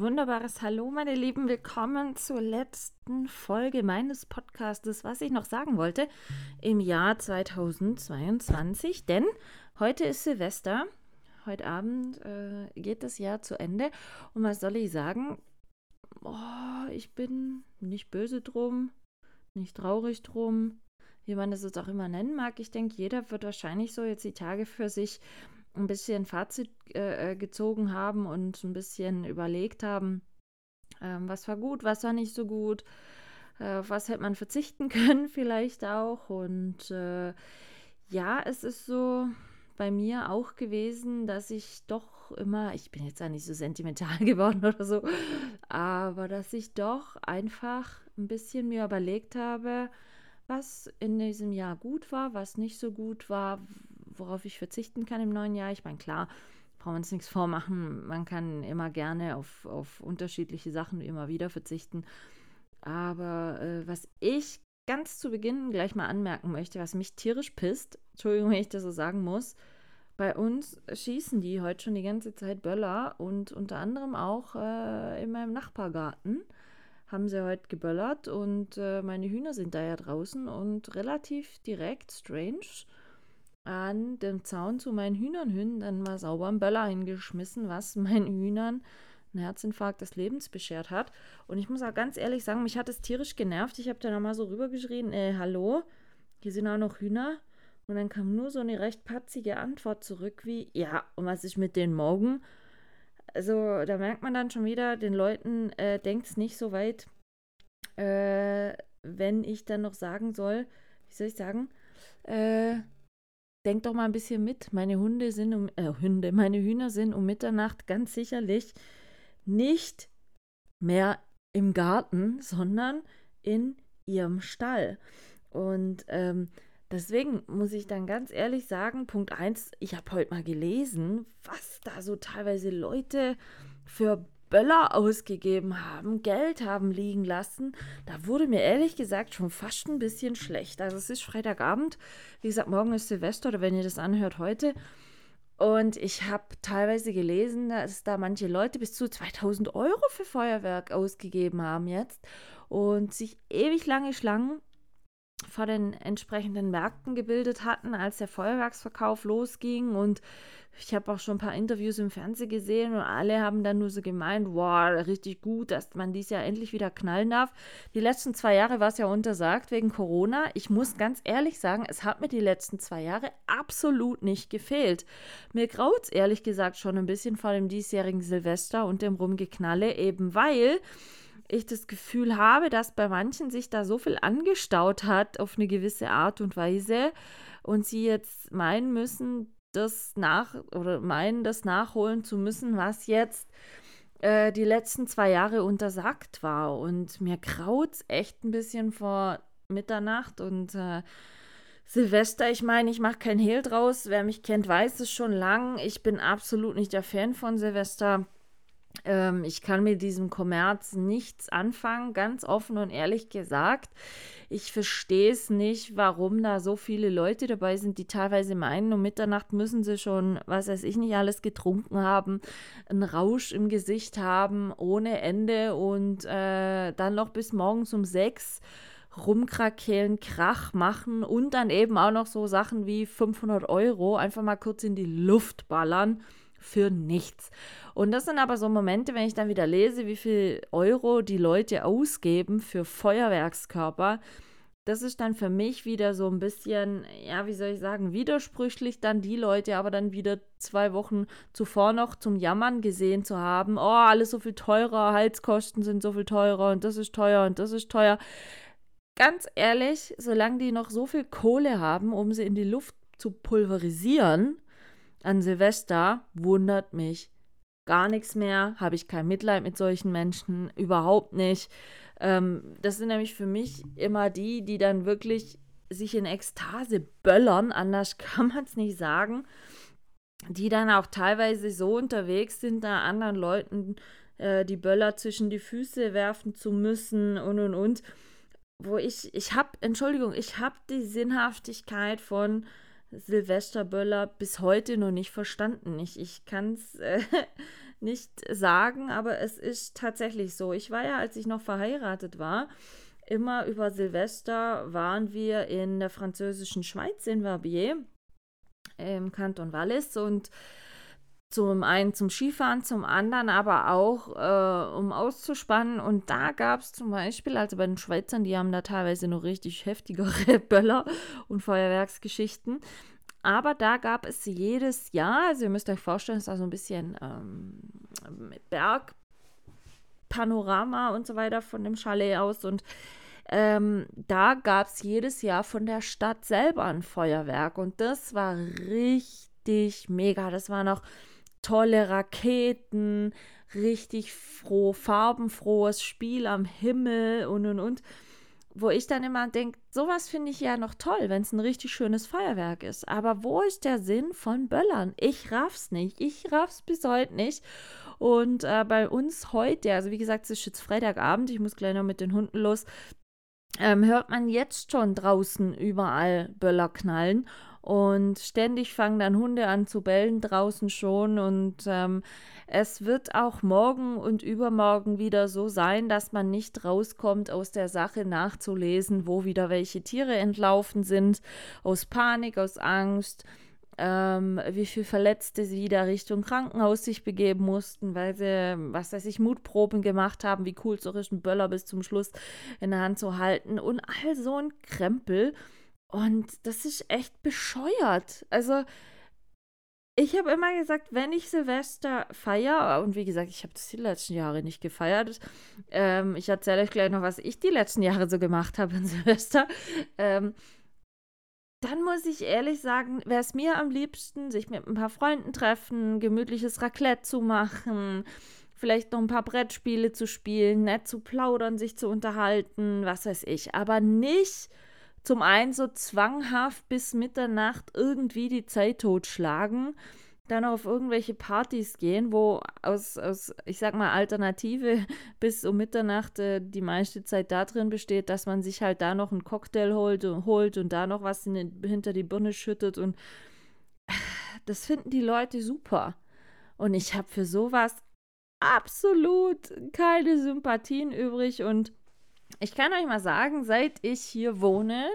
Wunderbares Hallo, meine Lieben. Willkommen zur letzten Folge meines Podcastes, was ich noch sagen wollte, im Jahr 2022. Denn Heute ist Silvester. Heute Abend äh, geht das Jahr zu Ende. Und was soll ich sagen? Oh, ich bin nicht böse drum, nicht traurig drum, wie man das jetzt auch immer nennen mag. Ich denke, jeder wird wahrscheinlich so jetzt die Tage für sich ein bisschen Fazit äh, äh gezogen haben und ein bisschen überlegt haben, äh, was war gut, was war nicht so gut, äh, was hätte man verzichten können vielleicht auch. Und äh, ja, es ist so, bei mir auch gewesen, dass ich doch immer, ich bin jetzt ja nicht so sentimental geworden oder so, aber dass ich doch einfach ein bisschen mir überlegt habe, was in diesem Jahr gut war, was nicht so gut war, worauf ich verzichten kann im neuen Jahr. Ich meine, klar, brauchen wir uns nichts vormachen, man kann immer gerne auf, auf unterschiedliche Sachen immer wieder verzichten. Aber äh, was ich ganz zu Beginn gleich mal anmerken möchte, was mich tierisch pisst, Entschuldigung, wenn ich das so sagen muss, bei uns schießen die heute schon die ganze Zeit Böller und unter anderem auch äh, in meinem Nachbargarten haben sie heute geböllert und äh, meine Hühner sind da ja draußen und relativ direkt, strange, an dem Zaun zu meinen Hühnern hin dann mal sauber einen Böller hingeschmissen, was meinen Hühnern einen Herzinfarkt des Lebens beschert hat. Und ich muss auch ganz ehrlich sagen, mich hat es tierisch genervt. Ich habe da nochmal so rübergeschrien, äh, hallo, hier sind auch noch Hühner. Und dann kam nur so eine recht patzige Antwort zurück wie, ja, und was ist mit den Morgen? Also da merkt man dann schon wieder, den Leuten äh, denkt es nicht so weit, äh, wenn ich dann noch sagen soll, wie soll ich sagen, äh, denkt doch mal ein bisschen mit. Meine Hunde sind um, äh, Hunde, meine Hühner sind um Mitternacht ganz sicherlich nicht mehr im Garten, sondern in ihrem Stall. Und ähm, Deswegen muss ich dann ganz ehrlich sagen, Punkt 1, ich habe heute mal gelesen, was da so teilweise Leute für Böller ausgegeben haben, Geld haben liegen lassen. Da wurde mir ehrlich gesagt schon fast ein bisschen schlecht. Also es ist Freitagabend, wie gesagt, morgen ist Silvester oder wenn ihr das anhört, heute. Und ich habe teilweise gelesen, dass da manche Leute bis zu 2000 Euro für Feuerwerk ausgegeben haben jetzt und sich ewig lange Schlangen vor den entsprechenden Märkten gebildet hatten, als der Feuerwerksverkauf losging. Und ich habe auch schon ein paar Interviews im Fernsehen gesehen und alle haben dann nur so gemeint, wow, richtig gut, dass man dies Jahr endlich wieder knallen darf. Die letzten zwei Jahre war es ja untersagt wegen Corona. Ich muss ganz ehrlich sagen, es hat mir die letzten zwei Jahre absolut nicht gefehlt. Mir graut es ehrlich gesagt schon ein bisschen vor dem diesjährigen Silvester und dem Rumgeknalle, eben weil ich das Gefühl habe, dass bei manchen sich da so viel angestaut hat auf eine gewisse Art und Weise und sie jetzt meinen müssen, das nach oder meinen, das nachholen zu müssen, was jetzt äh, die letzten zwei Jahre untersagt war. Und mir kraut es echt ein bisschen vor Mitternacht und äh, Silvester, ich meine, ich mache kein Hehl draus. Wer mich kennt, weiß es schon lang. Ich bin absolut nicht der Fan von Silvester. Ähm, ich kann mit diesem Kommerz nichts anfangen, ganz offen und ehrlich gesagt. Ich verstehe es nicht, warum da so viele Leute dabei sind, die teilweise meinen, um Mitternacht müssen sie schon, was weiß ich nicht, alles getrunken haben, einen Rausch im Gesicht haben, ohne Ende und äh, dann noch bis morgens um sechs rumkrakehlen, Krach machen und dann eben auch noch so Sachen wie 500 Euro einfach mal kurz in die Luft ballern für nichts. Und das sind aber so Momente, wenn ich dann wieder lese, wie viel Euro die Leute ausgeben für Feuerwerkskörper. Das ist dann für mich wieder so ein bisschen, ja, wie soll ich sagen, widersprüchlich, dann die Leute aber dann wieder zwei Wochen zuvor noch zum Jammern gesehen zu haben. Oh, alles so viel teurer, Heizkosten sind so viel teurer und das ist teuer und das ist teuer. Ganz ehrlich, solange die noch so viel Kohle haben, um sie in die Luft zu pulverisieren, an Silvester wundert mich gar nichts mehr, habe ich kein Mitleid mit solchen Menschen, überhaupt nicht. Ähm, das sind nämlich für mich immer die, die dann wirklich sich in Ekstase böllern, anders kann man es nicht sagen. die dann auch teilweise so unterwegs sind, da anderen Leuten äh, die Böller zwischen die Füße werfen zu müssen und und und. Wo ich, ich habe, Entschuldigung, ich habe die Sinnhaftigkeit von Silvesterböller bis heute noch nicht verstanden. Ich, ich kann es äh, nicht sagen, aber es ist tatsächlich so. Ich war ja, als ich noch verheiratet war, immer über Silvester waren wir in der französischen Schweiz in Verbier im Kanton Wallis und zum einen zum Skifahren, zum anderen aber auch äh, um auszuspannen. Und da gab es zum Beispiel, also bei den Schweizern, die haben da teilweise noch richtig heftigere Böller und Feuerwerksgeschichten. Aber da gab es jedes Jahr, also ihr müsst euch vorstellen, es ist so ein bisschen ähm, Bergpanorama und so weiter von dem Chalet aus. Und ähm, da gab es jedes Jahr von der Stadt selber ein Feuerwerk. Und das war richtig mega. Das war noch tolle Raketen, richtig froh, farbenfrohes Spiel am Himmel und und und. Wo ich dann immer denke, sowas finde ich ja noch toll, wenn es ein richtig schönes Feuerwerk ist. Aber wo ist der Sinn von Böllern? Ich raff's nicht. Ich raff's bis heute nicht. Und äh, bei uns heute, also wie gesagt, es ist jetzt Freitagabend, ich muss gleich noch mit den Hunden los, ähm, hört man jetzt schon draußen überall Böller knallen. Und ständig fangen dann Hunde an zu bellen draußen schon. Und ähm, es wird auch morgen und übermorgen wieder so sein, dass man nicht rauskommt, aus der Sache nachzulesen, wo wieder welche Tiere entlaufen sind. Aus Panik, aus Angst. Ähm, wie viele Verletzte sie wieder Richtung Krankenhaus sich begeben mussten, weil sie, was weiß ich, Mutproben gemacht haben, wie cool so einen Böller bis zum Schluss in der Hand zu halten und all so ein Krempel. Und das ist echt bescheuert. Also, ich habe immer gesagt, wenn ich Silvester feiere, und wie gesagt, ich habe das die letzten Jahre nicht gefeiert. Ähm, ich erzähle euch gleich noch, was ich die letzten Jahre so gemacht habe in Silvester. Ähm, dann muss ich ehrlich sagen, wäre es mir am liebsten, sich mit ein paar Freunden treffen, gemütliches Raclette zu machen, vielleicht noch ein paar Brettspiele zu spielen, nett zu plaudern, sich zu unterhalten, was weiß ich. Aber nicht zum einen so zwanghaft bis Mitternacht irgendwie die Zeit totschlagen, dann auf irgendwelche Partys gehen, wo aus, aus ich sag mal, Alternative bis um Mitternacht äh, die meiste Zeit da drin besteht, dass man sich halt da noch einen Cocktail holt und, holt und da noch was in, hinter die Birne schüttet und das finden die Leute super. Und ich habe für sowas absolut keine Sympathien übrig und ich kann euch mal sagen, seit ich hier wohne,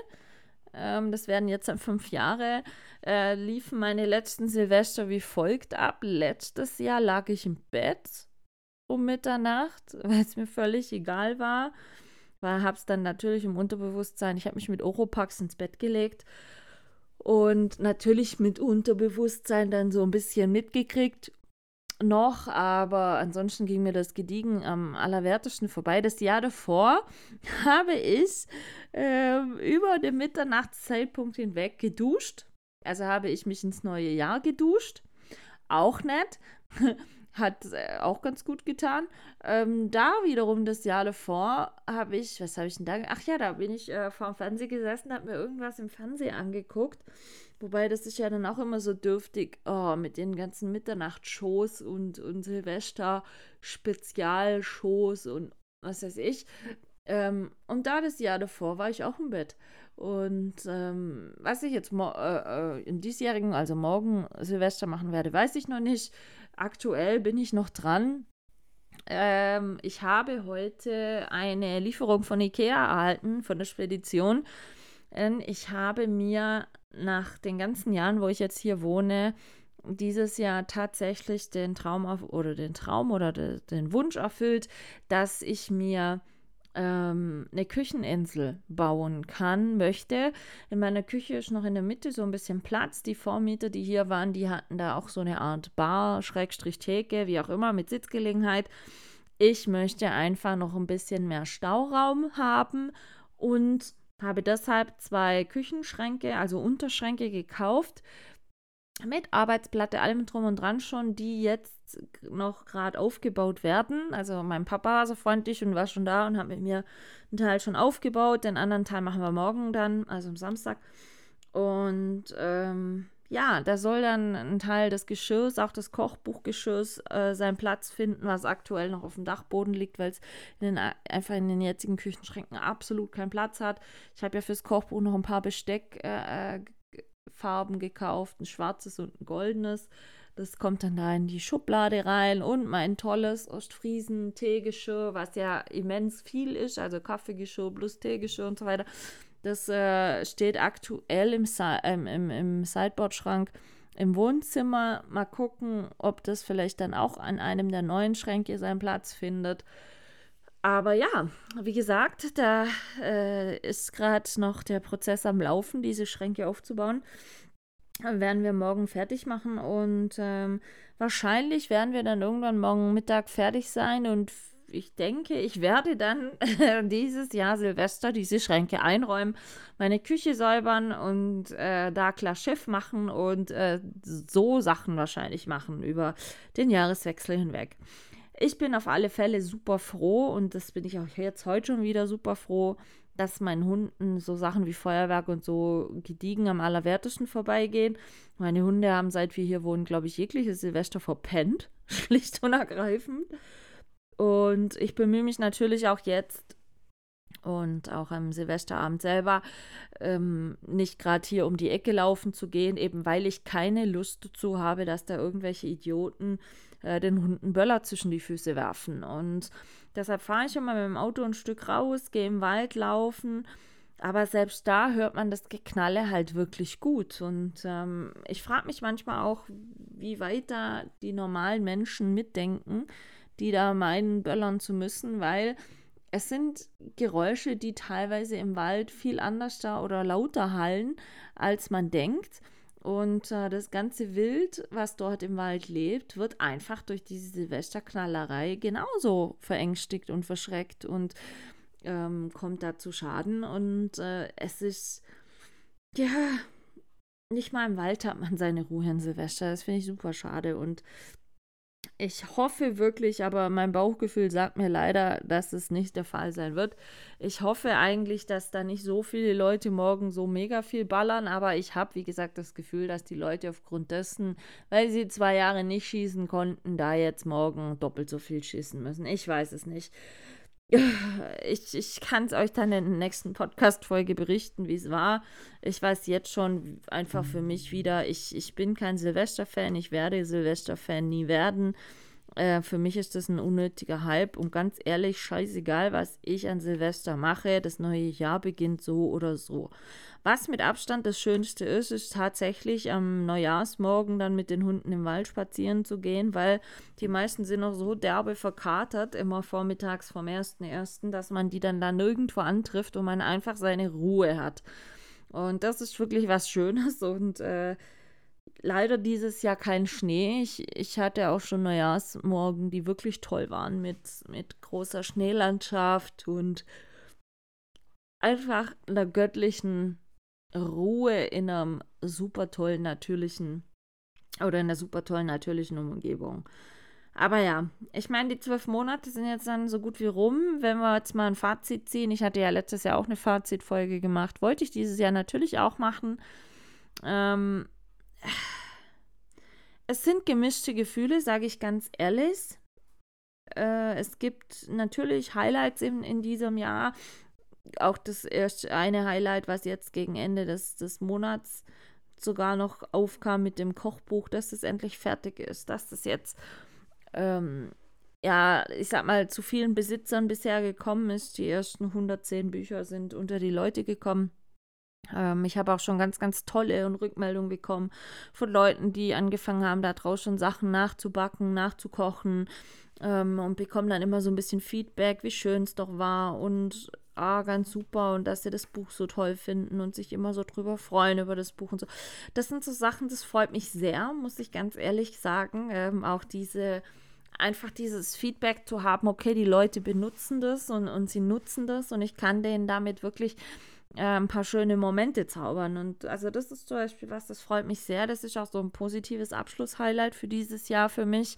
ähm, das werden jetzt fünf Jahre, äh, liefen meine letzten Silvester wie folgt ab. Letztes Jahr lag ich im Bett um Mitternacht, weil es mir völlig egal war. Weil habe es dann natürlich im Unterbewusstsein, ich habe mich mit Oropax ins Bett gelegt und natürlich mit Unterbewusstsein dann so ein bisschen mitgekriegt, noch, aber ansonsten ging mir das Gediegen am allerwertesten vorbei. Das Jahr davor habe ich äh, über den Mitternachtszeitpunkt hinweg geduscht. Also habe ich mich ins neue Jahr geduscht. Auch nett. Hat äh, auch ganz gut getan. Ähm, da wiederum das Jahr davor habe ich, was habe ich denn da? Ach ja, da bin ich äh, vor dem Fernseher gesessen, habe mir irgendwas im Fernsehen angeguckt Wobei das ist ja dann auch immer so dürftig, oh, mit den ganzen Mitternachtsshows und, und Silvester-Spezialshows und was weiß ich. Ähm, und da das Jahr davor war ich auch im Bett. Und ähm, was ich jetzt äh, äh, in diesjährigen, also morgen Silvester machen werde, weiß ich noch nicht. Aktuell bin ich noch dran. Ähm, ich habe heute eine Lieferung von Ikea erhalten, von der Spedition. Ich habe mir nach den ganzen Jahren, wo ich jetzt hier wohne, dieses Jahr tatsächlich den Traum auf, oder den Traum oder de, den Wunsch erfüllt, dass ich mir ähm, eine Kücheninsel bauen kann, möchte. In meiner Küche ist noch in der Mitte so ein bisschen Platz. Die Vormieter, die hier waren, die hatten da auch so eine Art Bar, Schrägstrich Theke, wie auch immer, mit Sitzgelegenheit. Ich möchte einfach noch ein bisschen mehr Stauraum haben und habe deshalb zwei Küchenschränke, also Unterschränke gekauft mit Arbeitsplatte, allem drum und dran schon, die jetzt noch gerade aufgebaut werden. Also mein Papa war so freundlich und war schon da und hat mit mir einen Teil schon aufgebaut. Den anderen Teil machen wir morgen dann, also am Samstag. Und ähm, ja, da soll dann ein Teil des Geschirrs, auch des Kochbuchgeschirrs, äh, seinen Platz finden, was aktuell noch auf dem Dachboden liegt, weil es in einfach in den jetzigen Küchenschränken absolut keinen Platz hat. Ich habe ja fürs Kochbuch noch ein paar Besteckfarben äh, gekauft, ein schwarzes und ein goldenes. Das kommt dann da in die Schublade rein und mein tolles Ostfriesen-Teegeschirr, was ja immens viel ist, also Kaffeegeschirr plus Teegeschirr und so weiter. Das äh, steht aktuell im, ähm, im, im Sideboard-Schrank im Wohnzimmer. Mal gucken, ob das vielleicht dann auch an einem der neuen Schränke seinen Platz findet. Aber ja, wie gesagt, da äh, ist gerade noch der Prozess am Laufen, diese Schränke aufzubauen. Werden wir morgen fertig machen und ähm, wahrscheinlich werden wir dann irgendwann morgen Mittag fertig sein und ich denke, ich werde dann dieses Jahr Silvester diese Schränke einräumen, meine Küche säubern und äh, da klar Schiff machen und äh, so Sachen wahrscheinlich machen über den Jahreswechsel hinweg. Ich bin auf alle Fälle super froh und das bin ich auch jetzt heute schon wieder super froh, dass meinen Hunden so Sachen wie Feuerwerk und so gediegen am allerwertesten vorbeigehen. Meine Hunde haben, seit wir hier wohnen, glaube ich, jegliches Silvester verpennt. Schlicht und ergreifend. Und ich bemühe mich natürlich auch jetzt und auch am Silvesterabend selber ähm, nicht gerade hier um die Ecke laufen zu gehen, eben weil ich keine Lust dazu habe, dass da irgendwelche Idioten äh, den Hunden Böller zwischen die Füße werfen. Und deshalb fahre ich immer mit dem Auto ein Stück raus, gehe im Wald laufen. Aber selbst da hört man das Geknalle halt wirklich gut. Und ähm, ich frage mich manchmal auch, wie weit da die normalen Menschen mitdenken die da meinen, böllern zu müssen, weil es sind Geräusche, die teilweise im Wald viel anders da oder lauter hallen, als man denkt. Und äh, das ganze Wild, was dort im Wald lebt, wird einfach durch diese Silvesterknallerei genauso verängstigt und verschreckt und ähm, kommt da zu Schaden. Und äh, es ist, ja, nicht mal im Wald hat man seine Ruhe in Silvester. Das finde ich super schade. Und ich hoffe wirklich, aber mein Bauchgefühl sagt mir leider, dass es nicht der Fall sein wird. Ich hoffe eigentlich, dass da nicht so viele Leute morgen so mega viel ballern, aber ich habe, wie gesagt, das Gefühl, dass die Leute aufgrund dessen, weil sie zwei Jahre nicht schießen konnten, da jetzt morgen doppelt so viel schießen müssen. Ich weiß es nicht. Ich, ich kann es euch dann in der nächsten Podcast-Folge berichten, wie es war. Ich weiß jetzt schon einfach für mich wieder, ich, ich bin kein Silvester-Fan, ich werde Silvester-Fan nie werden. Äh, für mich ist das ein unnötiger Hype und ganz ehrlich, scheißegal, was ich an Silvester mache. Das neue Jahr beginnt so oder so. Was mit Abstand das Schönste ist, ist tatsächlich am Neujahrsmorgen dann mit den Hunden im Wald spazieren zu gehen, weil die meisten sind noch so derbe verkatert, immer vormittags vom 1.1., dass man die dann da nirgendwo antrifft und man einfach seine Ruhe hat. Und das ist wirklich was Schönes und äh, leider dieses Jahr kein Schnee. Ich, ich hatte auch schon Neujahrsmorgen, die wirklich toll waren mit, mit großer Schneelandschaft und einfach einer göttlichen Ruhe in einem super tollen, natürlichen oder in einer super tollen, natürlichen Umgebung. Aber ja, ich meine, die zwölf Monate sind jetzt dann so gut wie rum. Wenn wir jetzt mal ein Fazit ziehen, ich hatte ja letztes Jahr auch eine Fazitfolge gemacht, wollte ich dieses Jahr natürlich auch machen. Ähm, es sind gemischte Gefühle, sage ich ganz ehrlich. Äh, es gibt natürlich Highlights in, in diesem Jahr auch das erste eine Highlight, was jetzt gegen Ende des, des Monats sogar noch aufkam mit dem Kochbuch, dass es endlich fertig ist, dass das jetzt, ähm, ja, ich sag mal, zu vielen Besitzern bisher gekommen ist. Die ersten 110 Bücher sind unter die Leute gekommen. Ähm, ich habe auch schon ganz, ganz tolle und Rückmeldungen bekommen von Leuten, die angefangen haben, da draußen schon Sachen nachzubacken, nachzukochen ähm, und bekommen dann immer so ein bisschen Feedback, wie schön es doch war und ah, ganz super und dass sie das Buch so toll finden und sich immer so drüber freuen über das Buch und so. Das sind so Sachen, das freut mich sehr, muss ich ganz ehrlich sagen. Ähm, auch diese, einfach dieses Feedback zu haben, okay, die Leute benutzen das und, und sie nutzen das und ich kann denen damit wirklich äh, ein paar schöne Momente zaubern. Und also das ist zum Beispiel was, das freut mich sehr. Das ist auch so ein positives Abschlusshighlight für dieses Jahr für mich.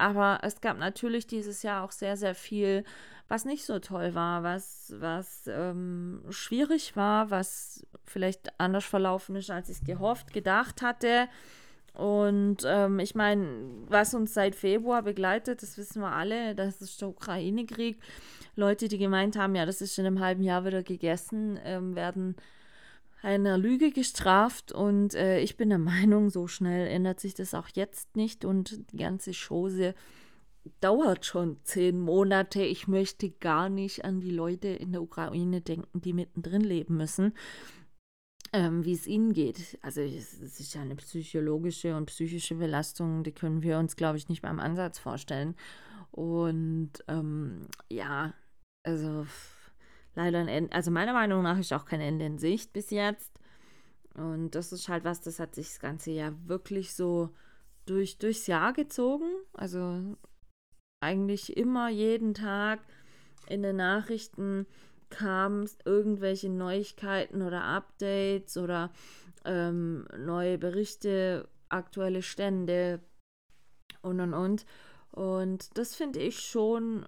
Aber es gab natürlich dieses Jahr auch sehr, sehr viel, was nicht so toll war, was, was ähm, schwierig war, was vielleicht anders verlaufen ist, als ich es gehofft, gedacht hatte. Und ähm, ich meine, was uns seit Februar begleitet, das wissen wir alle, das ist der Ukraine-Krieg. Leute, die gemeint haben, ja, das ist in einem halben Jahr wieder gegessen, ähm, werden einer Lüge gestraft. Und äh, ich bin der Meinung, so schnell ändert sich das auch jetzt nicht. Und die ganze Chose dauert schon zehn Monate. Ich möchte gar nicht an die Leute in der Ukraine denken, die mittendrin leben müssen ähm, wie es ihnen geht. Also es, ist ja eine psychologische und psychische Belastung, die können wir uns, glaube ich, nicht beim Ansatz vorstellen. Und ähm, ja, also leider ein Ende, also meiner Meinung nach ist auch kein Ende in Sicht bis jetzt. Und das ist halt was, das hat sich das ganze Jahr wirklich so durch, durchs Jahr gezogen. Also eigentlich immer jeden Tag in den Nachrichten kamen irgendwelche Neuigkeiten oder Updates oder ähm, neue Berichte, aktuelle Stände und und und. Und das finde ich schon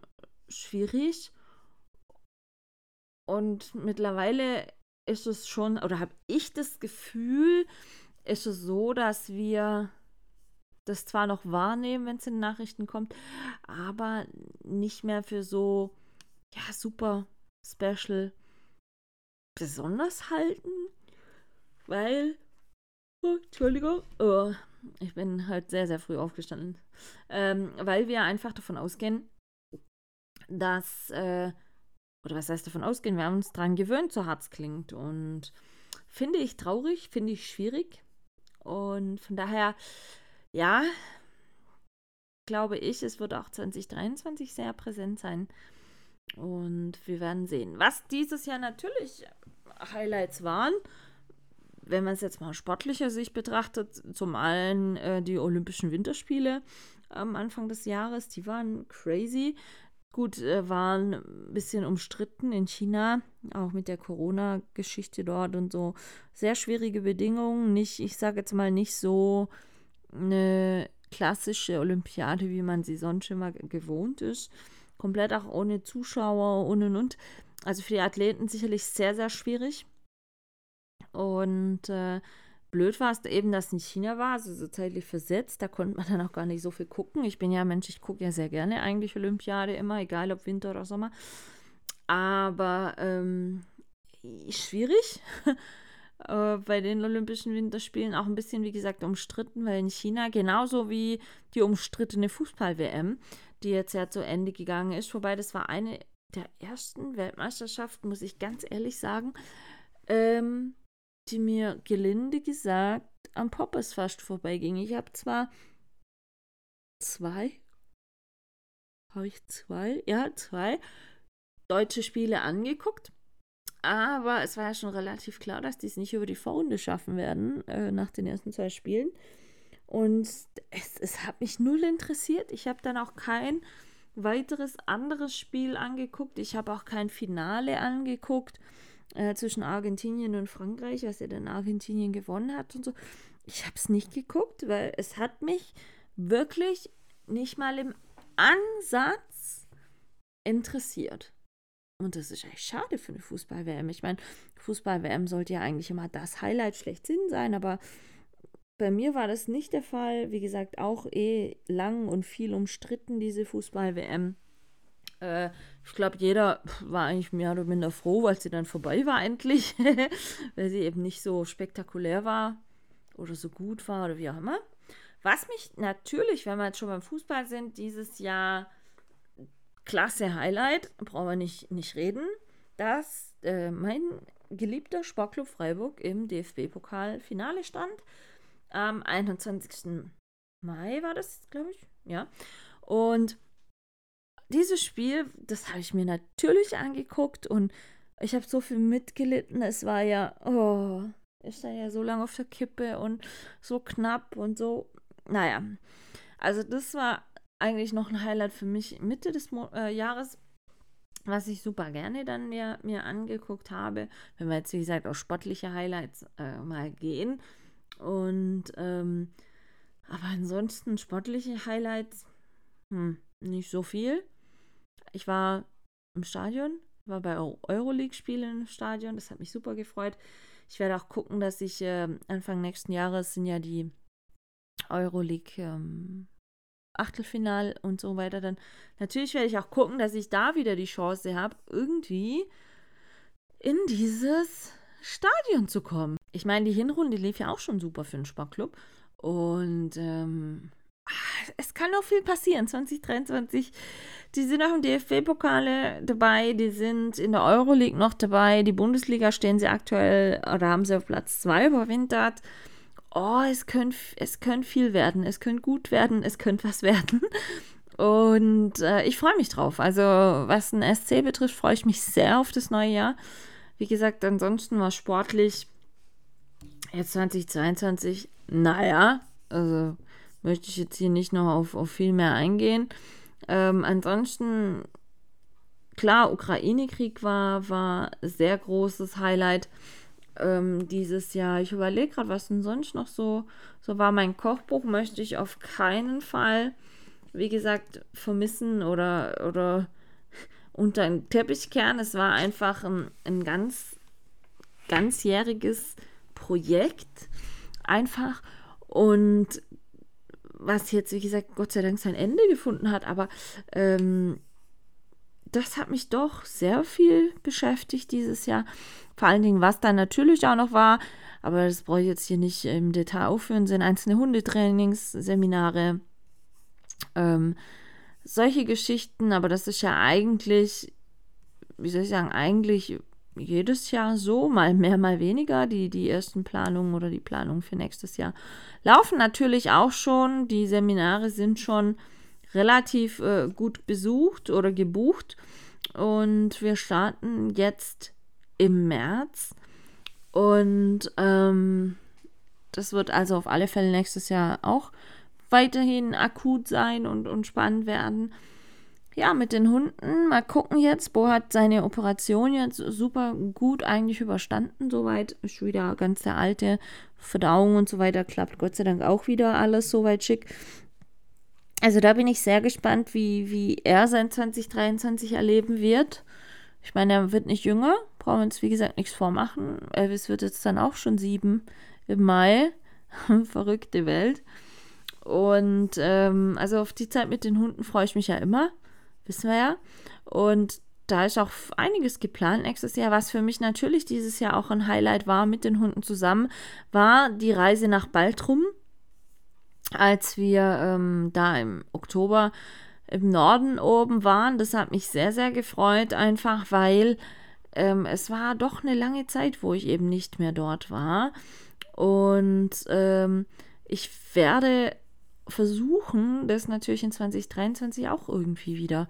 schwierig. Und mittlerweile ist es schon, oder habe ich das Gefühl, ist es so, dass wir das zwar noch wahrnehmen, wenn es in Nachrichten kommt, aber nicht mehr für so, ja, super Special besonders halten, weil, oh, Entschuldigung, oh, ich bin halt sehr, sehr früh aufgestanden, ähm, weil wir einfach davon ausgehen, dass, äh, oder was heißt davon ausgehen, wir haben uns daran gewöhnt, so hart es klingt und finde ich traurig, finde ich schwierig und von daher, ja, glaube ich, es wird auch 2023 sehr präsent sein. Und wir werden sehen. Was dieses Jahr natürlich Highlights waren, wenn man es jetzt mal sportlicher sich betrachtet, zum einen äh, die Olympischen Winterspiele am Anfang des Jahres, die waren crazy. Gut, äh, waren ein bisschen umstritten in China, auch mit der Corona-Geschichte dort und so. Sehr schwierige Bedingungen. Nicht, ich sage jetzt mal nicht so eine klassische Olympiade, wie man sie sonst immer gewohnt ist komplett auch ohne Zuschauer und und und. Also für die Athleten sicherlich sehr, sehr schwierig. Und äh, blöd war es eben, dass es in China war, also so zeitlich versetzt. Da konnte man dann auch gar nicht so viel gucken. Ich bin ja Mensch, ich gucke ja sehr gerne eigentlich Olympiade immer, egal ob Winter oder Sommer. Aber ähm, schwierig. Äh, bei den Olympischen Winterspielen auch ein bisschen, wie gesagt, umstritten, weil in China genauso wie die umstrittene Fußball-WM die jetzt ja zu Ende gegangen ist. Wobei das war eine der ersten Weltmeisterschaften, muss ich ganz ehrlich sagen, ähm, die mir gelinde gesagt am Poppes fast vorbeiging. Ich habe zwar zwei, habe ich zwei, ja, zwei deutsche Spiele angeguckt. Aber es war ja schon relativ klar, dass die es nicht über die Vorrunde schaffen werden, äh, nach den ersten zwei Spielen. Und es, es hat mich null interessiert. Ich habe dann auch kein weiteres anderes Spiel angeguckt. Ich habe auch kein Finale angeguckt äh, zwischen Argentinien und Frankreich, was ja dann Argentinien gewonnen hat und so. Ich habe es nicht geguckt, weil es hat mich wirklich nicht mal im Ansatz interessiert. Und das ist echt schade für eine Fußball-WM. Ich meine, Fußball-WM sollte ja eigentlich immer das Highlight schlechthin sein, aber bei mir war das nicht der Fall. Wie gesagt, auch eh lang und viel umstritten, diese Fußball-WM. Äh, ich glaube, jeder war eigentlich mehr oder minder froh, weil sie dann vorbei war endlich. weil sie eben nicht so spektakulär war oder so gut war oder wie auch immer. Was mich natürlich, wenn wir jetzt schon beim Fußball sind, dieses Jahr klasse Highlight, brauchen wir nicht, nicht reden, dass äh, mein geliebter Sportclub Freiburg im DFB-Pokal-Finale stand am 21. Mai war das, glaube ich. Ja. Und dieses Spiel, das habe ich mir natürlich angeguckt und ich habe so viel mitgelitten. Es war ja, oh, ist da ja so lange auf der Kippe und so knapp und so. Naja, also das war eigentlich noch ein Highlight für mich Mitte des Mo äh, Jahres, was ich super gerne dann mir, mir angeguckt habe. Wenn wir jetzt, wie gesagt, auf sportliche Highlights äh, mal gehen, und ähm, aber ansonsten sportliche Highlights, hm, nicht so viel. Ich war im Stadion, war bei Euroleague-Spielen im Stadion, das hat mich super gefreut. Ich werde auch gucken, dass ich äh, Anfang nächsten Jahres sind ja die Euroleague ähm, Achtelfinal und so weiter. Dann natürlich werde ich auch gucken, dass ich da wieder die Chance habe, irgendwie in dieses Stadion zu kommen. Ich meine, die Hinrunde lief ja auch schon super für den Sportclub. Und ähm, es kann noch viel passieren. 2023, die sind auch im DFB-Pokale dabei, die sind in der Euroleague noch dabei. Die Bundesliga stehen sie aktuell, oder haben sie auf Platz 2 überwintert. Oh, es könnte es könnt viel werden, es könnte gut werden, es könnte was werden. Und äh, ich freue mich drauf. Also, was den SC betrifft, freue ich mich sehr auf das neue Jahr. Wie gesagt, ansonsten war sportlich jetzt 2022, naja, also möchte ich jetzt hier nicht noch auf, auf viel mehr eingehen. Ähm, ansonsten, klar, Ukraine-Krieg war, war sehr großes Highlight ähm, dieses Jahr. Ich überlege gerade, was denn sonst noch so, so war. Mein Kochbuch möchte ich auf keinen Fall, wie gesagt, vermissen oder, oder unter den Teppich kehren. Es war einfach ein, ein ganz ganzjähriges Projekt. Einfach. Und was jetzt, wie gesagt, Gott sei Dank sein Ende gefunden hat, aber ähm, das hat mich doch sehr viel beschäftigt dieses Jahr. Vor allen Dingen, was dann natürlich auch noch war, aber das brauche ich jetzt hier nicht im Detail aufführen, sind einzelne Hundetrainings, Seminare, ähm, solche Geschichten, aber das ist ja eigentlich, wie soll ich sagen, eigentlich jedes Jahr so, mal mehr, mal weniger. Die, die ersten Planungen oder die Planungen für nächstes Jahr laufen natürlich auch schon. Die Seminare sind schon relativ äh, gut besucht oder gebucht. Und wir starten jetzt im März. Und ähm, das wird also auf alle Fälle nächstes Jahr auch weiterhin akut sein und, und spannend werden. Ja, mit den Hunden, mal gucken jetzt. Bo hat seine Operation jetzt super gut eigentlich überstanden. Soweit ist wieder ganz der alte Verdauung und so weiter. Klappt Gott sei Dank auch wieder alles soweit schick. Also da bin ich sehr gespannt, wie, wie er sein 2023 erleben wird. Ich meine, er wird nicht jünger, brauchen wir uns wie gesagt nichts vormachen. Elvis wird jetzt dann auch schon sieben im Mai. Verrückte Welt. Und ähm, also auf die Zeit mit den Hunden freue ich mich ja immer, wissen wir ja. Und da ist auch einiges geplant nächstes Jahr. Was für mich natürlich dieses Jahr auch ein Highlight war mit den Hunden zusammen, war die Reise nach Baltrum, als wir ähm, da im Oktober im Norden oben waren. Das hat mich sehr, sehr gefreut, einfach weil ähm, es war doch eine lange Zeit, wo ich eben nicht mehr dort war. Und ähm, ich werde versuchen, das natürlich in 2023 auch irgendwie wieder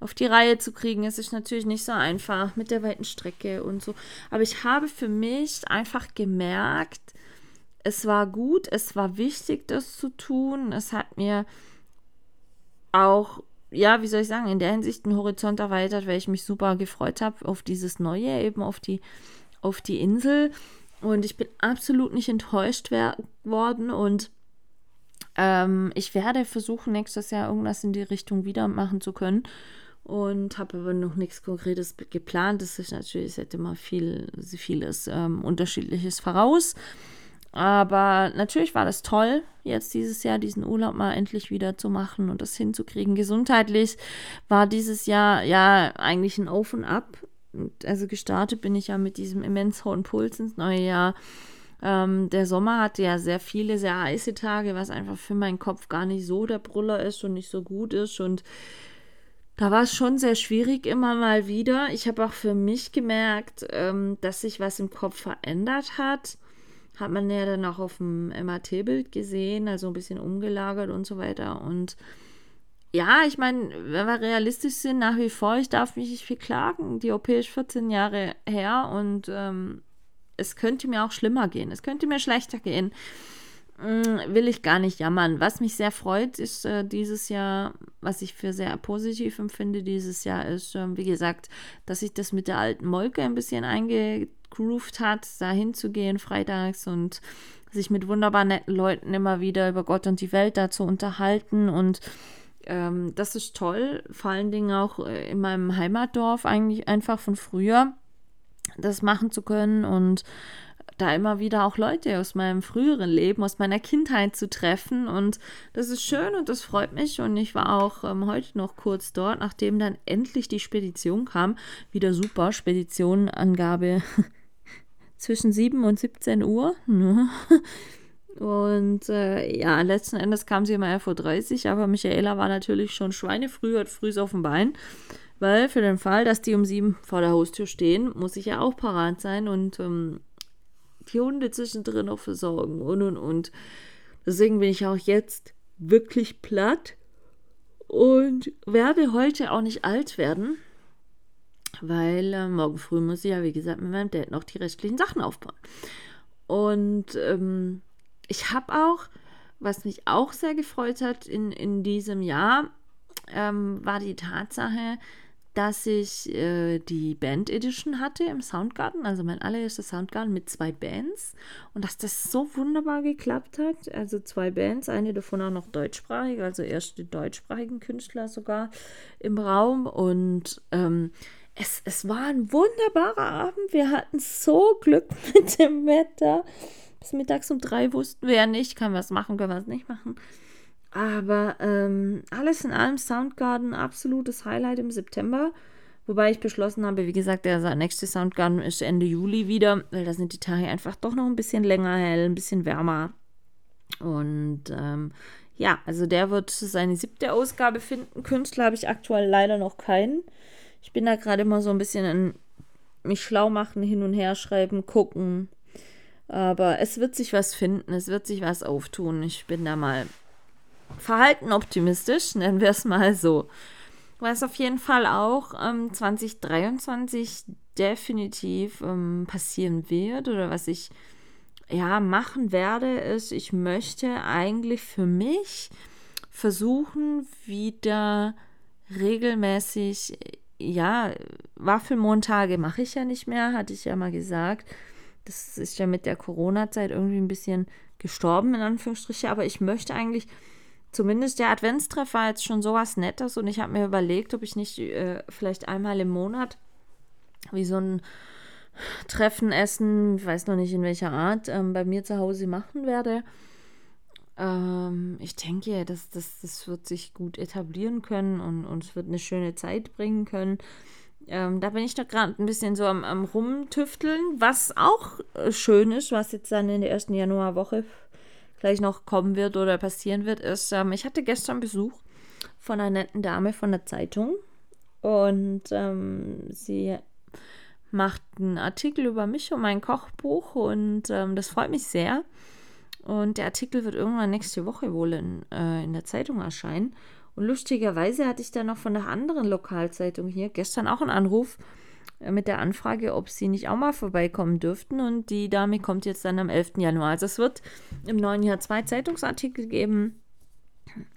auf die Reihe zu kriegen. Es ist natürlich nicht so einfach mit der weiten Strecke und so. Aber ich habe für mich einfach gemerkt, es war gut, es war wichtig, das zu tun. Es hat mir auch, ja, wie soll ich sagen, in der Hinsicht einen Horizont erweitert, weil ich mich super gefreut habe auf dieses Neue, eben auf die, auf die Insel. Und ich bin absolut nicht enttäuscht worden und ähm, ich werde versuchen, nächstes Jahr irgendwas in die Richtung wieder machen zu können. Und habe aber noch nichts Konkretes geplant. Das ist natürlich, hätte immer viel, vieles ähm, Unterschiedliches voraus. Aber natürlich war das toll, jetzt dieses Jahr diesen Urlaub mal endlich wieder zu machen und das hinzukriegen. Gesundheitlich war dieses Jahr ja eigentlich ein Auf und Ab. Also gestartet bin ich ja mit diesem immens hohen Puls ins neue Jahr. Ähm, der Sommer hatte ja sehr viele, sehr heiße Tage, was einfach für meinen Kopf gar nicht so der Brüller ist und nicht so gut ist. Und da war es schon sehr schwierig immer mal wieder. Ich habe auch für mich gemerkt, ähm, dass sich was im Kopf verändert hat. Hat man ja dann auch auf dem MAT-Bild gesehen, also ein bisschen umgelagert und so weiter. Und ja, ich meine, wenn wir realistisch sind, nach wie vor, ich darf mich nicht viel klagen. Die OP ist 14 Jahre her und ähm, es könnte mir auch schlimmer gehen, es könnte mir schlechter gehen. Mm, will ich gar nicht jammern. Was mich sehr freut, ist äh, dieses Jahr, was ich für sehr positiv empfinde, dieses Jahr ist, äh, wie gesagt, dass sich das mit der alten Molke ein bisschen eingegroovt hat, da hinzugehen freitags und sich mit wunderbar netten Leuten immer wieder über Gott und die Welt da zu unterhalten und Ähm, das ist toll, vor allen Dingen auch äh, in meinem Heimatdorf eigentlich einfach von früher das machen zu können und da immer wieder auch Leute aus meinem früheren Leben, aus meiner Kindheit zu treffen. Und das ist schön und das freut mich. Und ich war auch ähm, heute noch kurz dort, nachdem dann endlich die Spedition kam. Wieder super, Speditionangabe zwischen 7 und 17 Uhr. Ne? Und äh, ja, letzten Endes kam sie immer 11.30 Uhr, aber Michaela war natürlich schon schweinefrüh, hat früh auf dem Bein. Weil für den Fall, dass die um sieben vor der Haustür stehen, muss ich ja auch parat sein und ähm, die Hunde zwischendrin noch versorgen und und und. Deswegen bin ich auch jetzt wirklich platt und werde heute auch nicht alt werden, weil äh, morgen früh muss ich ja, wie gesagt, mit meinem Dad noch die restlichen Sachen aufbauen. Und ähm, ich habe auch, was mich auch sehr gefreut hat in, in diesem Jahr, ähm, war die Tatsache, dass ich äh, die Band Edition hatte im Soundgarden, also mein allererster Soundgarden mit zwei Bands und dass das so wunderbar geklappt hat. Also zwei Bands, eine davon auch noch deutschsprachig, also erst die deutschsprachigen Künstler sogar im Raum und ähm, es, es war ein wunderbarer Abend. Wir hatten so Glück mit dem Wetter. Bis mittags um drei wussten wir ja nicht, können wir es machen, können wir es nicht machen. Aber ähm, alles in allem Soundgarden absolutes Highlight im September. Wobei ich beschlossen habe, wie gesagt, der nächste Soundgarden ist Ende Juli wieder, weil da sind die Tage einfach doch noch ein bisschen länger hell, ein bisschen wärmer. Und ähm, ja, also der wird seine siebte Ausgabe finden. Künstler habe ich aktuell leider noch keinen. Ich bin da gerade immer so ein bisschen in mich schlau machen, hin und her schreiben, gucken. Aber es wird sich was finden, es wird sich was auftun. Ich bin da mal verhalten optimistisch, nennen wir es mal so. Was auf jeden Fall auch ähm, 2023 definitiv ähm, passieren wird oder was ich ja machen werde, ist, ich möchte eigentlich für mich versuchen, wieder regelmäßig, ja, Waffelmontage mache ich ja nicht mehr, hatte ich ja mal gesagt. Das ist ja mit der Corona-Zeit irgendwie ein bisschen gestorben, in Anführungsstrichen, aber ich möchte eigentlich zumindest der Adventstreff war jetzt schon sowas Nettes und ich habe mir überlegt, ob ich nicht äh, vielleicht einmal im Monat wie so ein Treffen, Essen, ich weiß noch nicht in welcher Art, ähm, bei mir zu Hause machen werde. Ähm, ich denke, das, das, das wird sich gut etablieren können und, und es wird eine schöne Zeit bringen können. Ähm, da bin ich doch gerade ein bisschen so am, am Rumtüfteln, was auch äh, schön ist, was jetzt dann in der ersten Januarwoche gleich noch kommen wird oder passieren wird, ist, ähm, ich hatte gestern Besuch von einer netten Dame von der Zeitung und ähm, sie macht einen Artikel über mich und mein Kochbuch und ähm, das freut mich sehr. Und der Artikel wird irgendwann nächste Woche wohl in, äh, in der Zeitung erscheinen. Und lustigerweise hatte ich dann noch von einer anderen Lokalzeitung hier gestern auch einen Anruf mit der Anfrage, ob sie nicht auch mal vorbeikommen dürften. Und die Dame kommt jetzt dann am 11. Januar. Also es wird im neuen Jahr zwei Zeitungsartikel geben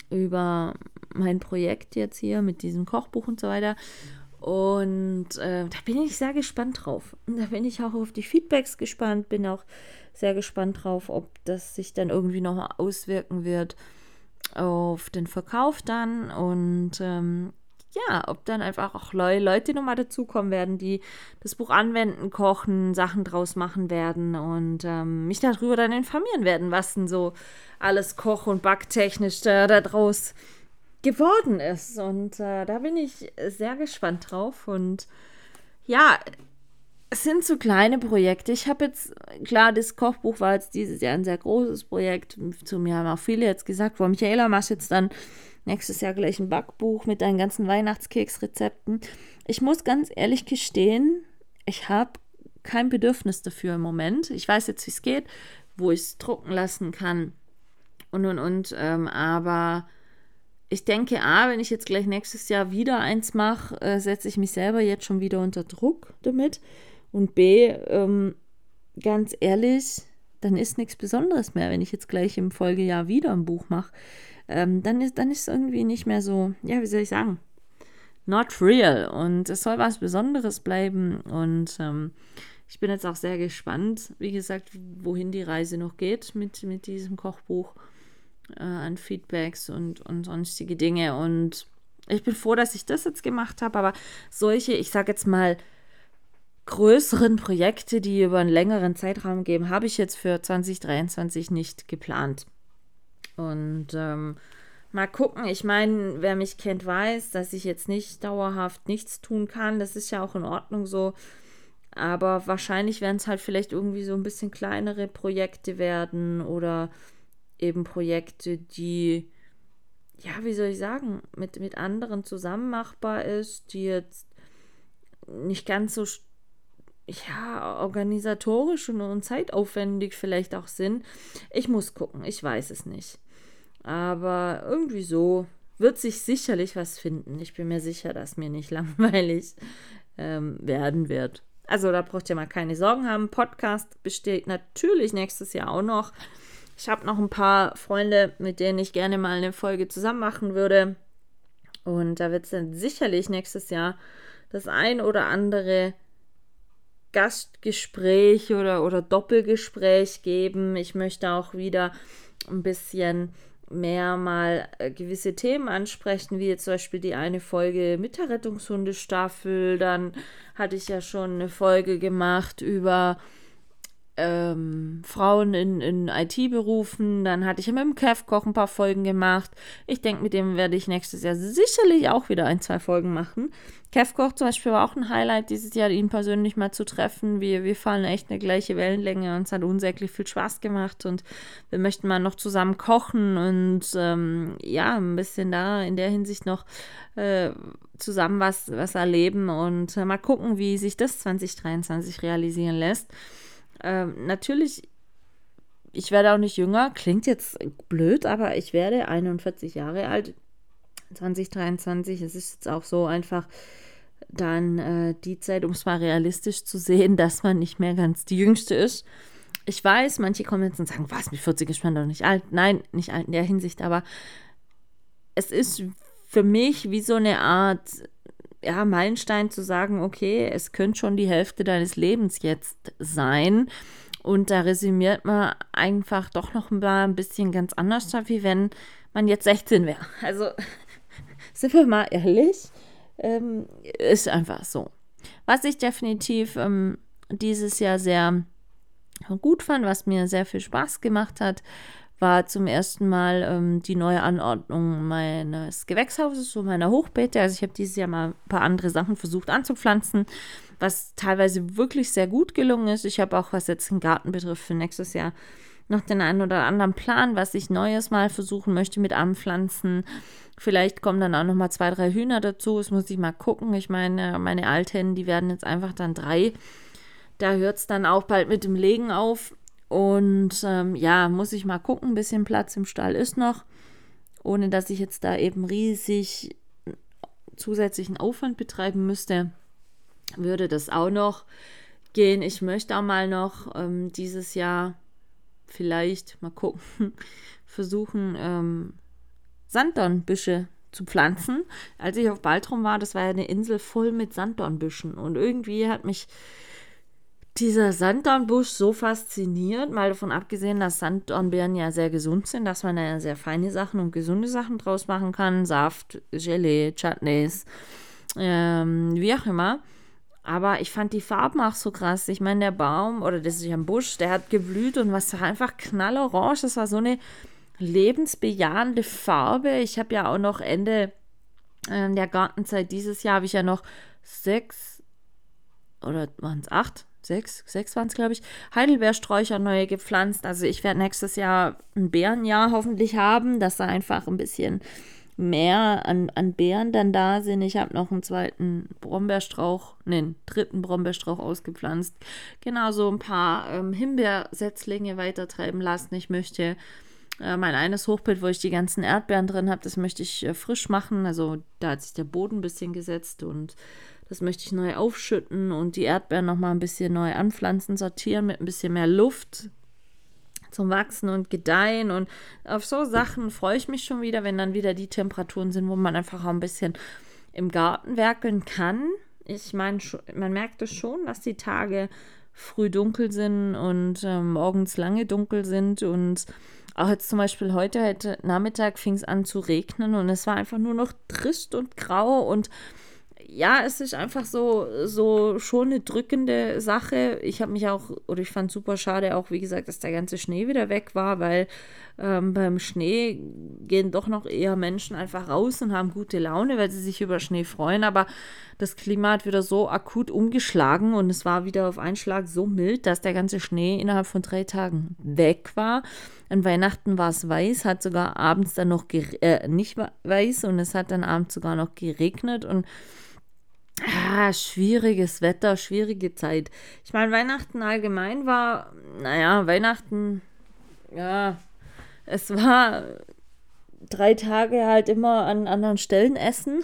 über mein Projekt jetzt hier mit diesem Kochbuch und so weiter. Und äh, da bin ich sehr gespannt drauf. Da bin ich auch auf die Feedbacks gespannt, bin auch sehr gespannt drauf, ob das sich dann irgendwie noch auswirken wird auf den Verkauf dann. Und ähm, ja, ob dann einfach auch Leute nochmal dazukommen werden, die das Buch anwenden, kochen, Sachen draus machen werden und ähm, mich darüber dann informieren werden, was denn so alles koch- und backtechnisch da, da draus geworden ist. Und äh, da bin ich sehr gespannt drauf. Und ja, es sind so kleine Projekte. Ich habe jetzt, klar, das Kochbuch war jetzt dieses Jahr ein sehr großes Projekt. Zu mir haben auch viele jetzt gesagt, wo Michaela machst jetzt dann Nächstes Jahr gleich ein Backbuch mit deinen ganzen Weihnachtskeksrezepten. Ich muss ganz ehrlich gestehen, ich habe kein Bedürfnis dafür im Moment. Ich weiß jetzt, wie es geht, wo ich es drucken lassen kann und und und. Ähm, aber ich denke, A, wenn ich jetzt gleich nächstes Jahr wieder eins mache, äh, setze ich mich selber jetzt schon wieder unter Druck damit. Und B, ähm, ganz ehrlich, dann ist nichts Besonderes mehr, wenn ich jetzt gleich im Folgejahr wieder ein Buch mache ähm, dann ist dann ist irgendwie nicht mehr so, ja, wie soll ich sagen, not real. Und es soll was Besonderes bleiben. Und ähm, ich bin jetzt auch sehr gespannt, wie gesagt, wohin die Reise noch geht mit, mit diesem Kochbuch. äh, an Feedbacks und, und sonstige Dinge. Und ich bin froh, dass ich das jetzt gemacht habe, aber solche, ich sage jetzt mal, größeren Projekte, die über einen längeren Zeitraum geben, habe ich jetzt für 2023 nicht geplant. Und ähm, mal gucken. Ich meine, wer mich kennt, weiß, dass ich jetzt nicht dauerhaft nichts tun kann. Das ist ja auch in Ordnung so. Aber wahrscheinlich werden es halt vielleicht irgendwie so ein bisschen kleinere Projekte werden oder eben Projekte, die, ja, wie soll ich sagen, mit, mit anderen zusammen machbar ist, die jetzt nicht ganz so ja, organisatorisch und, und zeitaufwendig vielleicht auch sind. Ich muss gucken, ich weiß es nicht. Aber irgendwie so wird sich sicherlich was finden. Ich bin mir sicher, dass mir nicht langweilig ähm, werden wird. Also da braucht ihr mal keine Sorgen haben. Podcast besteht natürlich nächstes Jahr auch noch. Ich habe noch ein paar Freunde, mit denen ich gerne mal eine Folge zusammen machen würde. Und da wird es dann sicherlich nächstes Jahr das ein oder andere Gastgespräch oder, oder Doppelgespräch geben. Ich möchte auch wieder ein bisschen mehr mal äh, gewisse Themen ansprechen, wie jetzt zum Beispiel die eine Folge mit der Rettungshundestaffel. Dann hatte ich ja schon eine Folge gemacht über ähm, Frauen in, in IT-Berufen. Dann hatte ich mit dem Kev-Koch ein paar Folgen gemacht. Ich denke, mit dem werde ich nächstes Jahr sicherlich auch wieder ein, zwei Folgen machen. Kev-Koch zum Beispiel war auch ein Highlight dieses Jahr, ihn persönlich mal zu treffen. Wir, wir fallen echt eine gleiche Wellenlänge und es hat unsäglich viel Spaß gemacht und wir möchten mal noch zusammen kochen und ähm, ja, ein bisschen da in der Hinsicht noch äh, zusammen was, was erleben und äh, mal gucken, wie sich das 2023 realisieren lässt. Ähm, natürlich, ich werde auch nicht jünger, klingt jetzt blöd, aber ich werde 41 Jahre alt. 2023, es ist jetzt auch so einfach dann äh, die Zeit, um es mal realistisch zu sehen, dass man nicht mehr ganz die Jüngste ist. Ich weiß, manche kommen jetzt und sagen, was, mit 40 ist man doch nicht alt. Nein, nicht alt in der Hinsicht, aber es ist für mich wie so eine Art ja, Meilenstein zu sagen, okay, es könnte schon die Hälfte deines Lebens jetzt sein. Und da resümiert man einfach doch noch mal ein bisschen ganz anders, wie wenn man jetzt 16 wäre. Also, sind wir mal ehrlich, ähm, ist einfach so. Was ich definitiv ähm, dieses Jahr sehr gut fand, was mir sehr viel Spaß gemacht hat, war zum ersten Mal ähm, die neue Anordnung meines Gewächshauses, so meiner Hochbeete. Also ich habe dieses Jahr mal ein paar andere Sachen versucht anzupflanzen, was teilweise wirklich sehr gut gelungen ist. Ich habe auch, was jetzt den Garten betrifft, für nächstes Jahr noch den einen oder anderen Plan, was ich Neues mal versuchen möchte mit Anpflanzen. Vielleicht kommen dann auch noch mal zwei, drei Hühner dazu. Das muss ich mal gucken. Ich meine, meine Alten, die werden jetzt einfach dann drei. Da hört es dann auch bald mit dem Legen auf. Und ähm, ja, muss ich mal gucken, ein bisschen Platz im Stall ist noch, ohne dass ich jetzt da eben riesig zusätzlichen Aufwand betreiben müsste, würde das auch noch gehen. Ich möchte auch mal noch ähm, dieses Jahr vielleicht mal gucken, versuchen, ähm, Sanddornbüsche zu pflanzen. Als ich auf Baltrum war, das war ja eine Insel voll mit Sanddornbüschen und irgendwie hat mich dieser Sanddornbusch so fasziniert, mal davon abgesehen, dass Sanddornbeeren ja sehr gesund sind, dass man da ja sehr feine Sachen und gesunde Sachen draus machen kann. Saft, Gelee, Chutneys, ähm, wie auch immer. Aber ich fand die Farben auch so krass. Ich meine, der Baum oder das ist ja ein Busch, der hat geblüht und was einfach knallorange. Das war so eine lebensbejahende Farbe. Ich habe ja auch noch Ende äh, der Gartenzeit dieses Jahr habe ich ja noch sechs oder waren es acht? Sechs, sechs waren es, glaube ich, Heidelbeersträucher neue gepflanzt. Also ich werde nächstes Jahr ein Bärenjahr hoffentlich haben, dass da einfach ein bisschen mehr an, an Beeren dann da sind. Ich habe noch einen zweiten Brombeerstrauch, ne, einen dritten Brombeerstrauch ausgepflanzt. Genauso ein paar ähm, Himbeersetzlinge weitertreiben lassen. Ich möchte äh, mein eines Hochbild, wo ich die ganzen Erdbeeren drin habe, das möchte ich äh, frisch machen. Also da hat sich der Boden ein bisschen gesetzt und das möchte ich neu aufschütten und die Erdbeeren nochmal ein bisschen neu anpflanzen, sortieren mit ein bisschen mehr Luft zum Wachsen und Gedeihen. Und auf so Sachen freue ich mich schon wieder, wenn dann wieder die Temperaturen sind, wo man einfach auch ein bisschen im Garten werkeln kann. Ich meine, man merkt es schon, dass die Tage früh dunkel sind und äh, morgens lange dunkel sind und auch jetzt zum Beispiel heute, heute Nachmittag fing es an zu regnen und es war einfach nur noch trist und grau und ja, es ist einfach so, so schon eine drückende Sache. Ich habe mich auch, oder ich fand super schade auch, wie gesagt, dass der ganze Schnee wieder weg war, weil ähm, beim Schnee gehen doch noch eher Menschen einfach raus und haben gute Laune, weil sie sich über Schnee freuen. Aber das Klima hat wieder so akut umgeschlagen und es war wieder auf einen Schlag so mild, dass der ganze Schnee innerhalb von drei Tagen weg war. An Weihnachten war es weiß, hat sogar abends dann noch äh, nicht weiß und es hat dann abends sogar noch geregnet und Ah, schwieriges Wetter, schwierige Zeit. Ich meine, Weihnachten allgemein war, naja, Weihnachten, ja, es war drei Tage halt immer an anderen Stellen essen.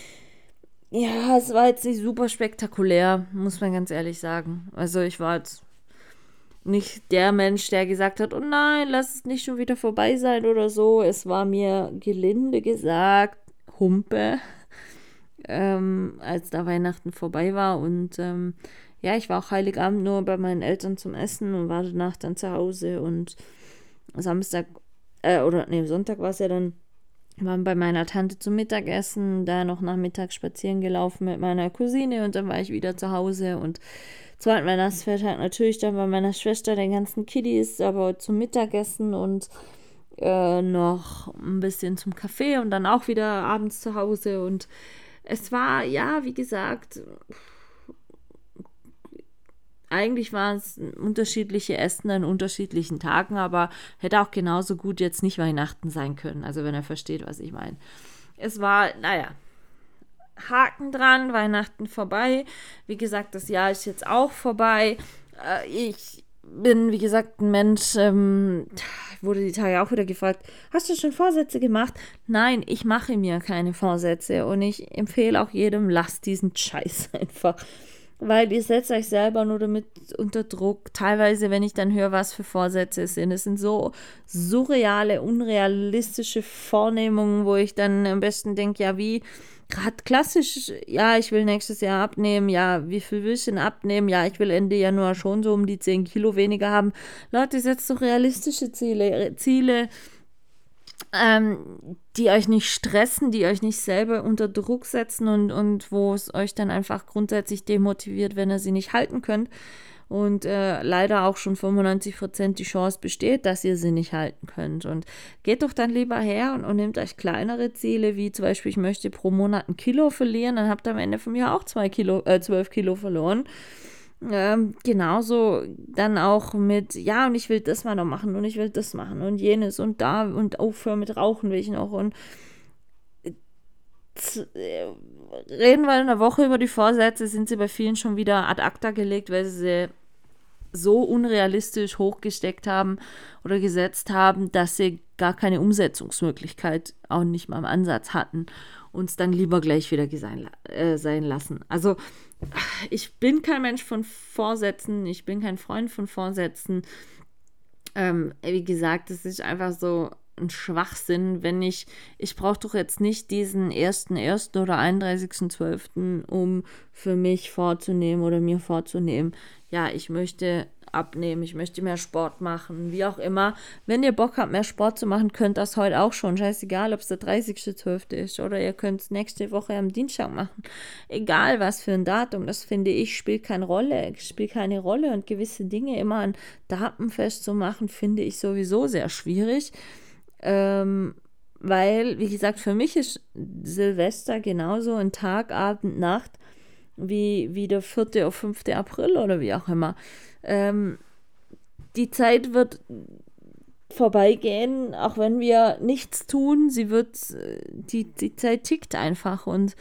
ja, es war jetzt nicht super spektakulär, muss man ganz ehrlich sagen. Also ich war jetzt nicht der Mensch, der gesagt hat, oh nein, lass es nicht schon wieder vorbei sein oder so. Es war mir gelinde gesagt, Humpe ähm, als da Weihnachten vorbei war. Und ähm, ja, ich war auch Heiligabend nur bei meinen Eltern zum Essen und war danach dann zu Hause. Und Samstag, äh, oder nee, Sonntag war es ja dann, waren bei meiner Tante zum Mittagessen, da noch nachmittags spazieren gelaufen mit meiner Cousine und dann war ich wieder zu Hause und zweiten Weihnachtsfeiertag natürlich dann bei meiner Schwester den ganzen Kiddies, aber zum Mittagessen und äh, noch ein bisschen zum Kaffee und dann auch wieder abends zu Hause und es war, ja, wie gesagt, eigentlich waren es unterschiedliche Essen an unterschiedlichen Tagen, aber hätte auch genauso gut jetzt nicht Weihnachten sein können. Also wenn er versteht, was ich meine. Es war, naja, Haken dran, Weihnachten vorbei. Wie gesagt, das Jahr ist jetzt auch vorbei. Äh, ich bin, wie gesagt, ein Mensch, ähm, wurde die Tage auch wieder gefragt, hast du schon Vorsätze gemacht? Nein, ich mache mir keine Vorsätze und ich empfehle auch jedem, lasst diesen Scheiß einfach. Weil ihr setzt euch selber nur damit unter Druck. Teilweise, wenn ich dann höre, was für Vorsätze es sind. Es sind so surreale, unrealistische Vornehmungen, wo ich dann am besten denke, ja, wie gerade klassisch, ja, ich will nächstes Jahr abnehmen, ja, wie viel will ich denn abnehmen? Ja, ich will Ende Januar schon so um die 10 Kilo weniger haben. Leute, setzt doch realistische Ziele, Ziele, ähm, die euch nicht stressen, die euch nicht selber unter Druck setzen und, und wo es euch dann einfach grundsätzlich demotiviert, wenn ihr sie nicht halten könnt und äh, leider auch schon 95 Prozent die Chance besteht, dass ihr sie nicht halten könnt. Und geht doch dann lieber her und, und nehmt euch kleinere Ziele, wie zum Beispiel, ich möchte pro Monat ein Kilo verlieren, dann habt ihr am Ende von mir auch zwei Kilo, äh, 12 Kilo verloren. Ähm, genauso dann auch mit, ja, und ich will das mal noch machen und ich will das machen und jenes und da und aufhören mit Rauchen will ich noch und äh, reden wir in einer Woche über die Vorsätze, sind sie bei vielen schon wieder ad acta gelegt, weil sie so unrealistisch hochgesteckt haben oder gesetzt haben, dass sie gar keine Umsetzungsmöglichkeit auch nicht mal im Ansatz hatten, uns dann lieber gleich wieder sein, äh, sein lassen. Also ich bin kein Mensch von Vorsätzen, ich bin kein Freund von Vorsätzen. Ähm, wie gesagt, es ist einfach so ein Schwachsinn, wenn ich, ich brauche doch jetzt nicht diesen 1.1. oder 31.12., um für mich vorzunehmen oder mir vorzunehmen, ja, ich möchte abnehmen, ich möchte mehr Sport machen, wie auch immer. Wenn ihr Bock habt, mehr Sport zu machen, könnt das heute auch schon. Scheißegal, ob es der 30.12. ist oder ihr könnt es nächste Woche am Dienstag machen. Egal was für ein Datum, das finde ich, spielt keine Rolle, spielt keine Rolle und gewisse Dinge immer an Daten festzumachen, finde ich sowieso sehr schwierig. Ähm, weil, wie gesagt, für mich ist Silvester genauso ein Tag, Abend, Nacht wie, wie der 4. oder 5. April oder wie auch immer. Ähm, die Zeit wird vorbeigehen, auch wenn wir nichts tun. Sie wird, die, die Zeit tickt einfach und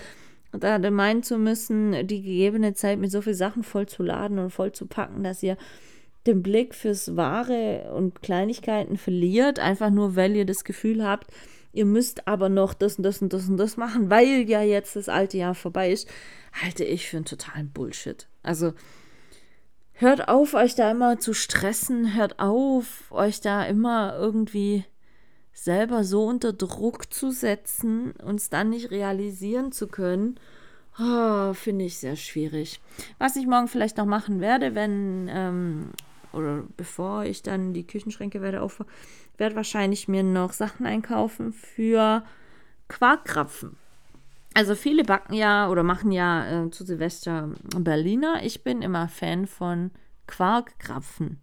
da meinen zu müssen, die gegebene Zeit mit so vielen Sachen voll zu laden und voll zu packen, dass ihr den Blick fürs Wahre und Kleinigkeiten verliert, einfach nur weil ihr das Gefühl habt, ihr müsst aber noch das und das und das und das machen, weil ja jetzt das alte Jahr vorbei ist, halte ich für einen totalen Bullshit. Also hört auf, euch da immer zu stressen, hört auf, euch da immer irgendwie selber so unter Druck zu setzen und es dann nicht realisieren zu können. Oh, Finde ich sehr schwierig. Was ich morgen vielleicht noch machen werde, wenn ähm, oder bevor ich dann die Küchenschränke werde auf, werde wahrscheinlich mir noch Sachen einkaufen für Quarkkrapfen. Also viele backen ja oder machen ja äh, zu Silvester Berliner. Ich bin immer Fan von Quarkkrapfen.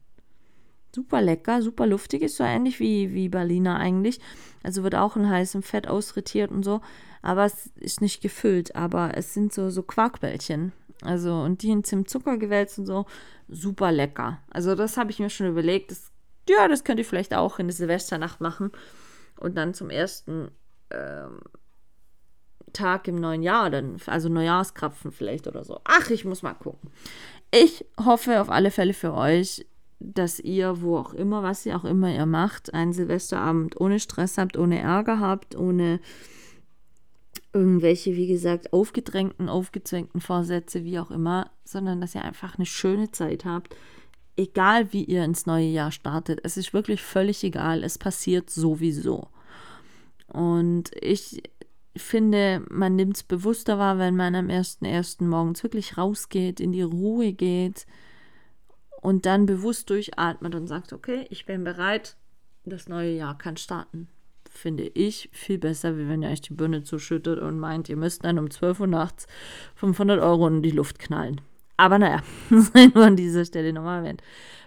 Super lecker, super luftig, ist so ähnlich wie, wie Berliner eigentlich. Also wird auch in heißem Fett ausretiert und so. Aber es ist nicht gefüllt, aber es sind so, so Quarkbällchen. Also und die in Zimtzucker gewälzt und so. Super lecker. Also das habe ich mir schon überlegt. Das, ja, das könnt ihr vielleicht auch in der Silvesternacht machen. Und dann zum ersten ähm, Tag im neuen Jahr, dann, also Neujahrskrapfen vielleicht oder so. Ach, ich muss mal gucken. Ich hoffe auf alle Fälle für euch, dass ihr, wo auch immer, was ihr auch immer ihr macht, einen Silvesterabend ohne Stress habt, ohne Ärger habt, ohne irgendwelche, wie gesagt, aufgedrängten, aufgezwängten Vorsätze, wie auch immer, sondern dass ihr einfach eine schöne Zeit habt. Egal wie ihr ins neue Jahr startet, es ist wirklich völlig egal, es passiert sowieso. Und ich finde, man nimmt es bewusster wahr, wenn man am 1.1. morgens wirklich rausgeht, in die Ruhe geht und dann bewusst durchatmet und sagt, okay, ich bin bereit, das neue Jahr kann starten. Finde ich viel besser, wie wenn ihr euch die Birne zuschüttet und meint, ihr müsst dann um 12 Uhr nachts 500 Euro in die Luft knallen. Aber naja, sei nur an dieser Stelle nochmal erwähnt.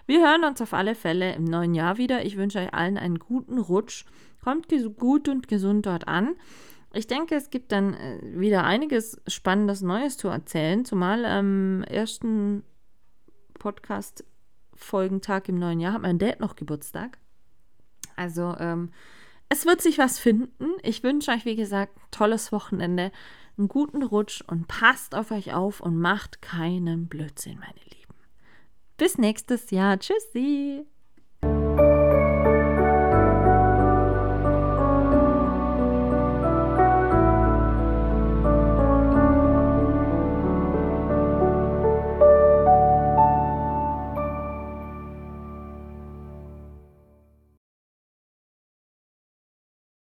Wir hören uns auf alle Fälle im neuen Jahr wieder. Ich wünsche euch allen einen guten Rutsch. Kommt gut und gesund dort an. Ich denke, es gibt dann äh, wieder einiges Spannendes Neues zu erzählen, zumal am ersten Podcast-Folgentag im neuen Jahr hat mein Dad noch Geburtstag. Also, ähm, es wird sich was finden. Ich wünsche euch, wie gesagt, ein tolles Wochenende, einen guten Rutsch und passt auf euch auf und macht keinen Blödsinn, meine Lieben. Bis nächstes Jahr. Tschüssi.